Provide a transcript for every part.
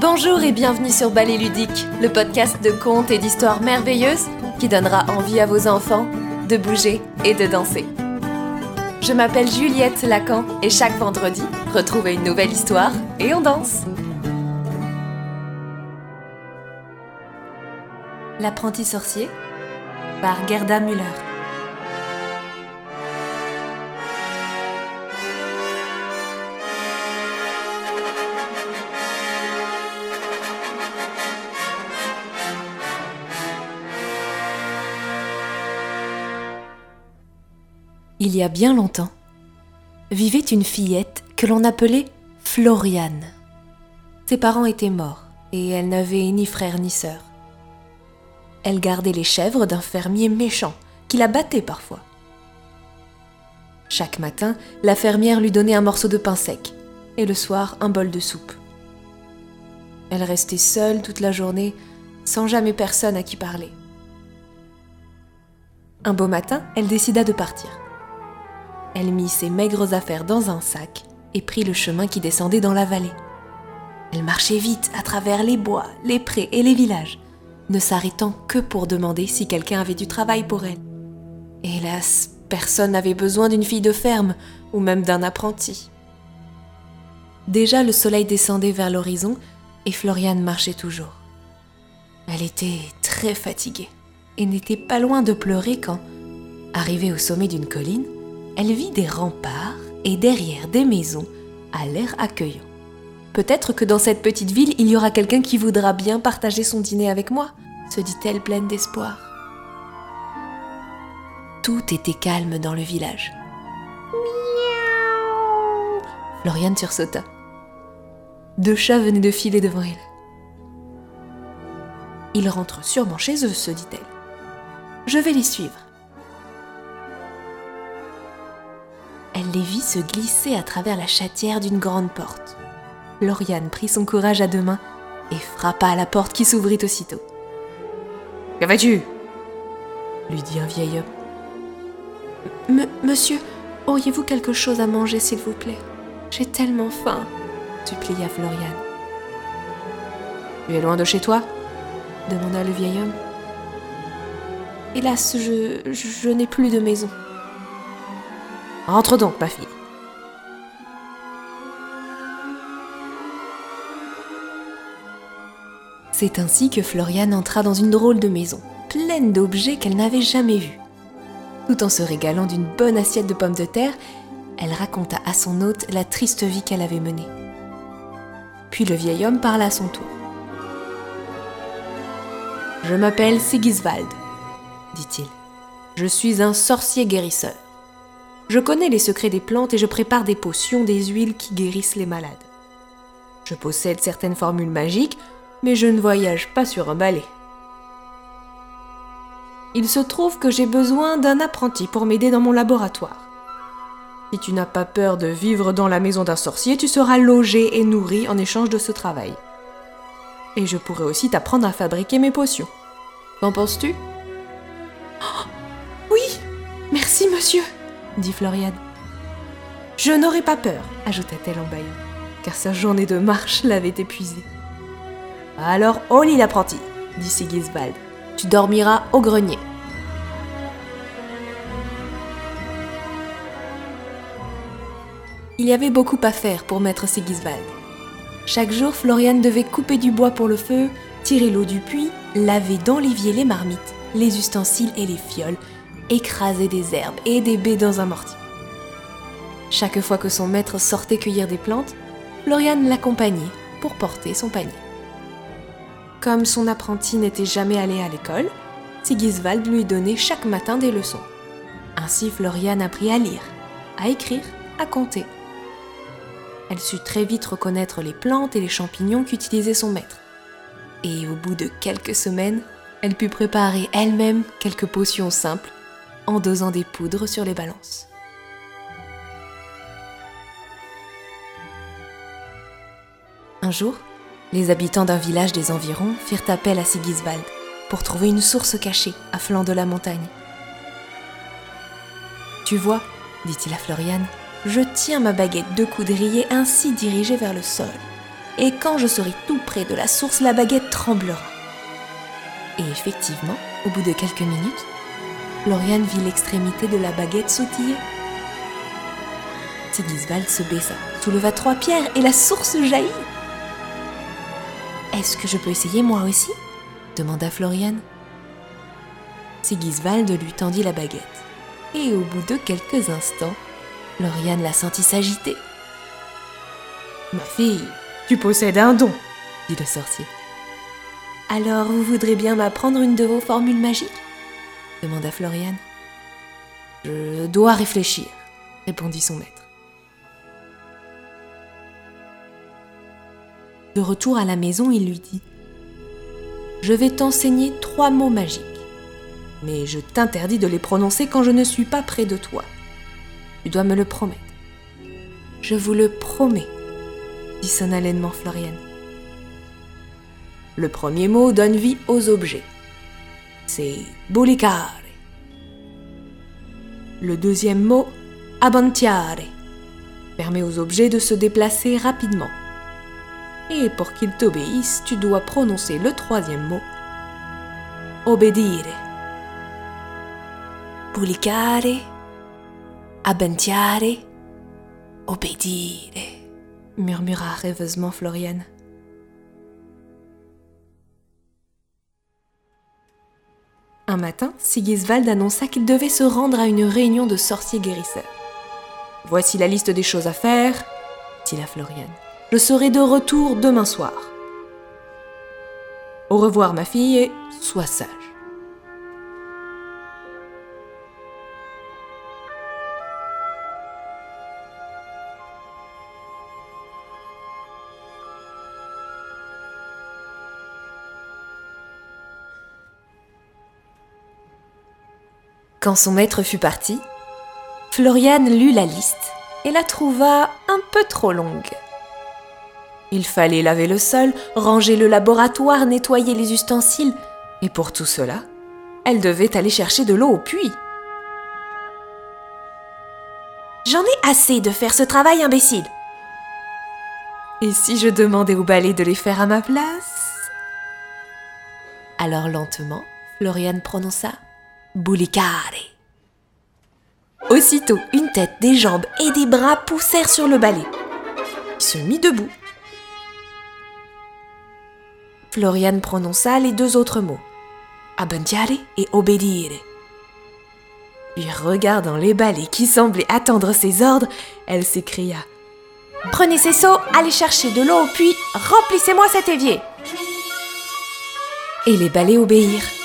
Bonjour et bienvenue sur Ballet Ludique, le podcast de contes et d'histoires merveilleuses qui donnera envie à vos enfants de bouger et de danser. Je m'appelle Juliette Lacan et chaque vendredi, retrouvez une nouvelle histoire et on danse. L'apprenti sorcier par Gerda Müller. Il y a bien longtemps, vivait une fillette que l'on appelait Floriane. Ses parents étaient morts et elle n'avait ni frère ni sœur. Elle gardait les chèvres d'un fermier méchant qui la battait parfois. Chaque matin, la fermière lui donnait un morceau de pain sec et le soir un bol de soupe. Elle restait seule toute la journée sans jamais personne à qui parler. Un beau matin, elle décida de partir. Elle mit ses maigres affaires dans un sac et prit le chemin qui descendait dans la vallée. Elle marchait vite à travers les bois, les prés et les villages, ne s'arrêtant que pour demander si quelqu'un avait du travail pour elle. Hélas, personne n'avait besoin d'une fille de ferme ou même d'un apprenti. Déjà le soleil descendait vers l'horizon et Floriane marchait toujours. Elle était très fatiguée et n'était pas loin de pleurer quand, arrivée au sommet d'une colline, elle vit des remparts et derrière des maisons à l'air accueillant. Peut-être que dans cette petite ville, il y aura quelqu'un qui voudra bien partager son dîner avec moi, se dit-elle pleine d'espoir. Tout était calme dans le village. Miaou Floriane sursauta. Deux chats venaient de filer devant elle. Ils rentrent sûrement chez eux, se dit-elle. Je vais les suivre. Elle les vit se glisser à travers la chatière d'une grande porte. Lauriane prit son courage à deux mains et frappa à la porte qui s'ouvrit aussitôt. Que vas-tu? lui dit un vieil homme. Monsieur, auriez-vous quelque chose à manger, s'il vous plaît? J'ai tellement faim, supplia Floriane. Tu es loin de chez toi? demanda le vieil homme. Hélas, je, je n'ai plus de maison. Entre donc, ma fille. C'est ainsi que Floriane entra dans une drôle de maison, pleine d'objets qu'elle n'avait jamais vus. Tout en se régalant d'une bonne assiette de pommes de terre, elle raconta à son hôte la triste vie qu'elle avait menée. Puis le vieil homme parla à son tour. Je m'appelle Sigiswald, dit-il. Je suis un sorcier guérisseur. Je connais les secrets des plantes et je prépare des potions, des huiles qui guérissent les malades. Je possède certaines formules magiques, mais je ne voyage pas sur un balai. Il se trouve que j'ai besoin d'un apprenti pour m'aider dans mon laboratoire. Si tu n'as pas peur de vivre dans la maison d'un sorcier, tu seras logé et nourri en échange de ce travail. Et je pourrais aussi t'apprendre à fabriquer mes potions. Qu'en penses-tu? Oh, Oui Merci, monsieur dit Floriane. Je n'aurai pas peur, ajouta-t-elle en bâillant, car sa journée de marche l'avait épuisée. Alors, au lit l'apprenti, dit Sigisbald. Tu dormiras au grenier. Il y avait beaucoup à faire pour maître Sigisbald. Chaque jour, Floriane devait couper du bois pour le feu, tirer l'eau du puits, laver dans l'évier les marmites, les ustensiles et les fioles, écraser des herbes et des baies dans un mortier. Chaque fois que son maître sortait cueillir des plantes, Floriane l'accompagnait pour porter son panier. Comme son apprenti n'était jamais allé à l'école, Sigiswald lui donnait chaque matin des leçons. Ainsi Floriane apprit à lire, à écrire, à compter. Elle sut très vite reconnaître les plantes et les champignons qu'utilisait son maître. Et au bout de quelques semaines, elle put préparer elle-même quelques potions simples en dosant des poudres sur les balances. Un jour, les habitants d'un village des environs firent appel à Sigiswald pour trouver une source cachée à flanc de la montagne. Tu vois, dit-il à Floriane, je tiens ma baguette de coudrier ainsi dirigée vers le sol. et quand je serai tout près de la source, la baguette tremblera. Et effectivement, au bout de quelques minutes, Florian vit l'extrémité de la baguette sautiller. Sigiswald se baissa, souleva trois pierres et la source jaillit. Est-ce que je peux essayer moi aussi? demanda Florian. Sigiswald lui tendit la baguette, et au bout de quelques instants, Florian la sentit s'agiter. Ma fille, tu possèdes un don, dit le sorcier. Alors vous voudrez bien m'apprendre une de vos formules magiques? Demanda Florian. Je dois réfléchir, répondit son maître. De retour à la maison, il lui dit Je vais t'enseigner trois mots magiques, mais je t'interdis de les prononcer quand je ne suis pas près de toi. Tu dois me le promettre. Je vous le promets, dit solennellement Florian. Le premier mot donne vie aux objets. C'est bulicare. Le deuxième mot, avantiare, permet aux objets de se déplacer rapidement. Et pour qu'ils t'obéissent, tu dois prononcer le troisième mot, obédire. Bulicare, avantiare, obédire, murmura rêveusement Floriane. Un matin, Sigiswald annonça qu'il devait se rendre à une réunion de sorciers guérisseurs. Voici la liste des choses à faire, dit-il à Floriane. Je serai de retour demain soir. Au revoir, ma fille, et sois sage. Quand son maître fut parti, Floriane lut la liste et la trouva un peu trop longue. Il fallait laver le sol, ranger le laboratoire, nettoyer les ustensiles, et pour tout cela, elle devait aller chercher de l'eau au puits. J'en ai assez de faire ce travail imbécile. Et si je demandais au balai de les faire à ma place? Alors lentement, Floriane prononça Boulicare. Aussitôt, une tête, des jambes et des bras poussèrent sur le balai. Il se mit debout. Floriane prononça les deux autres mots, abendiare et obédire. Puis regardant les balais qui semblaient attendre ses ordres, elle s'écria Prenez ces seaux, allez chercher de l'eau au puits, remplissez-moi cet évier. Et les balais obéirent.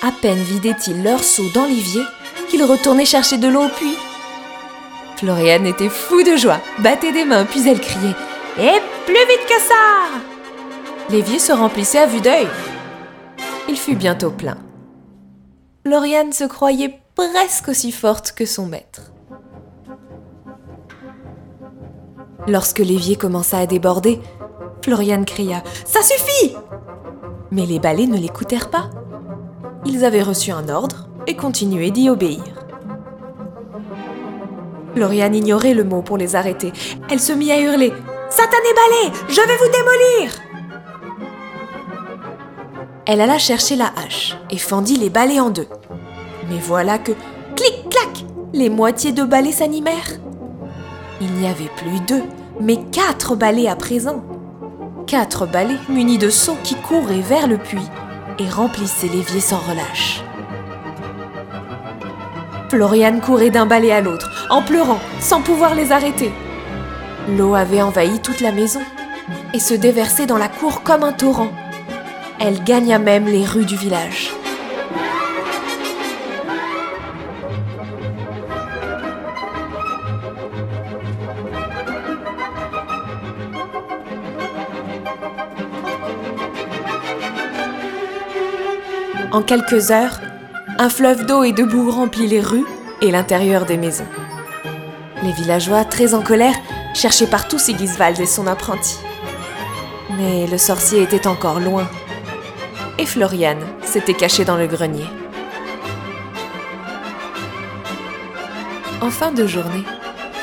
À peine vidaient-ils leurs seaux dans l'évier qu'ils retournaient chercher de l'eau au puits. Floriane était fou de joie, battait des mains, puis elle criait Et plus vite que ça L'évier se remplissait à vue d'œil. Il fut bientôt plein. Floriane se croyait presque aussi forte que son maître. Lorsque l'évier commença à déborder, Floriane cria Ça suffit Mais les balais ne l'écoutèrent pas. Ils avaient reçu un ordre et continuaient d'y obéir. Floriane ignorait le mot pour les arrêter. Elle se mit à hurler Satané balai, je vais vous démolir Elle alla chercher la hache et fendit les balais en deux. Mais voilà que, clic-clac, les moitiés de balais s'animèrent. Il n'y avait plus deux, mais quatre balais à présent. Quatre balais munis de seaux qui couraient vers le puits et remplissaient l'évier sans relâche. Floriane courait d'un balai à l'autre, en pleurant, sans pouvoir les arrêter. L'eau avait envahi toute la maison et se déversait dans la cour comme un torrent. Elle gagna même les rues du village. Quelques heures, un fleuve d'eau et de boue remplit les rues et l'intérieur des maisons. Les villageois, très en colère, cherchaient partout Sigiswald et son apprenti. Mais le sorcier était encore loin. Et Floriane s'était cachée dans le grenier. En fin de journée,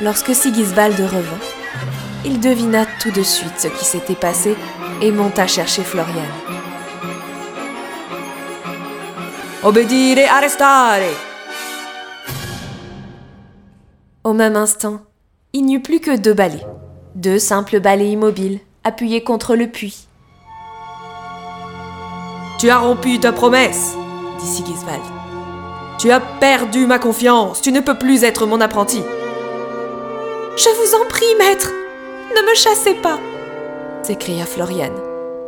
lorsque Sigiswald revint, il devina tout de suite ce qui s'était passé et monta chercher Florian. Obbedire, arrestare Au même instant, il n'y eut plus que deux balais. Deux simples balais immobiles, appuyés contre le puits. Tu as rompu ta promesse, dit Sigiswald. Tu as perdu ma confiance, tu ne peux plus être mon apprenti. Je vous en prie, maître, ne me chassez pas, s'écria Florian.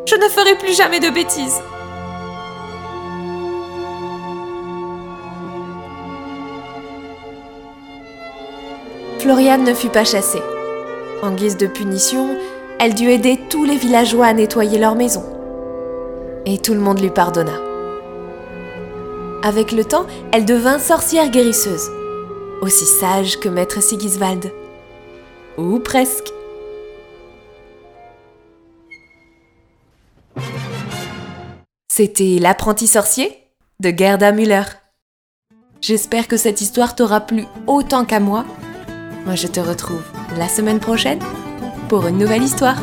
Je ne ferai plus jamais de bêtises. Floriane ne fut pas chassée. En guise de punition, elle dut aider tous les villageois à nettoyer leur maison. Et tout le monde lui pardonna. Avec le temps, elle devint sorcière guérisseuse, aussi sage que maître Sigiswald. Ou presque. C'était L'apprenti sorcier de Gerda Müller. J'espère que cette histoire t'aura plu autant qu'à moi moi, je te retrouve la semaine prochaine pour une nouvelle histoire.